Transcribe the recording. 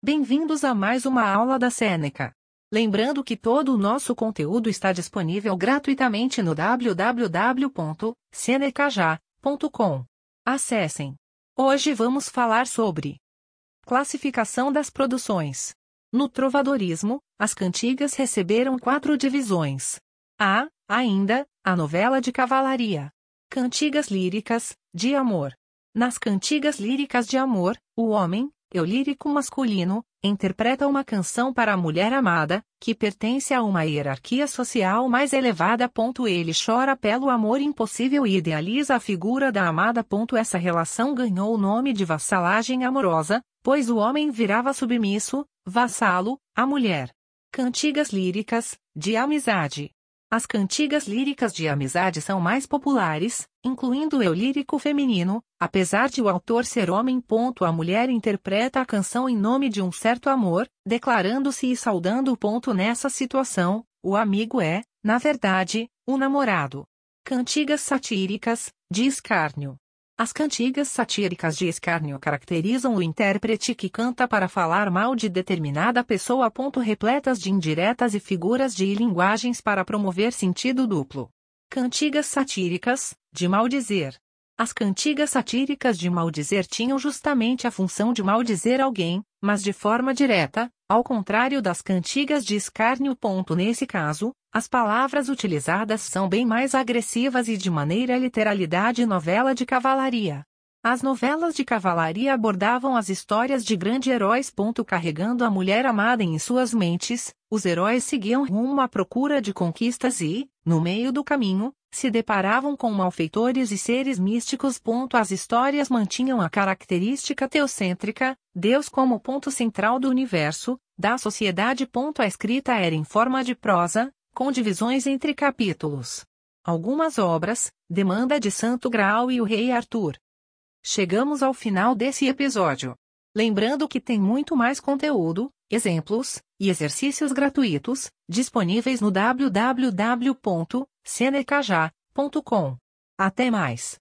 Bem-vindos a mais uma aula da Seneca. Lembrando que todo o nosso conteúdo está disponível gratuitamente no www.senecaja.com. Acessem. Hoje vamos falar sobre classificação das produções. No trovadorismo, as cantigas receberam quatro divisões. A, ainda, a novela de cavalaria. Cantigas líricas, de amor. Nas cantigas líricas de amor, o homem, eu lírico masculino, interpreta uma canção para a mulher amada, que pertence a uma hierarquia social mais elevada. Ele chora pelo amor impossível e idealiza a figura da amada. Essa relação ganhou o nome de vassalagem amorosa, pois o homem virava submisso, vassalo, à mulher. Cantigas líricas, de amizade. As cantigas líricas de amizade são mais populares, incluindo o eu lírico feminino, apesar de o autor ser homem. A mulher interpreta a canção em nome de um certo amor, declarando-se e saudando. Nessa situação, o amigo é, na verdade, o namorado. Cantigas satíricas, de escárnio. As cantigas satíricas de escárnio caracterizam o intérprete que canta para falar mal de determinada pessoa. Repletas de indiretas e figuras de linguagens para promover sentido duplo. Cantigas satíricas, de maldizer. As cantigas satíricas de maldizer tinham justamente a função de maldizer alguém, mas de forma direta, ao contrário das cantigas de escárnio. Nesse caso, as palavras utilizadas são bem mais agressivas e de maneira literalidade novela de cavalaria. As novelas de cavalaria abordavam as histórias de grandes heróis. Carregando a mulher amada em suas mentes, os heróis seguiam rumo à procura de conquistas e, no meio do caminho, se deparavam com malfeitores e seres místicos. As histórias mantinham a característica teocêntrica, Deus como ponto central do universo, da sociedade. A escrita era em forma de prosa, com divisões entre capítulos. Algumas obras, Demanda de Santo Graal e o Rei Arthur. Chegamos ao final desse episódio. Lembrando que tem muito mais conteúdo, exemplos e exercícios gratuitos disponíveis no www.senecaja.com. Até mais!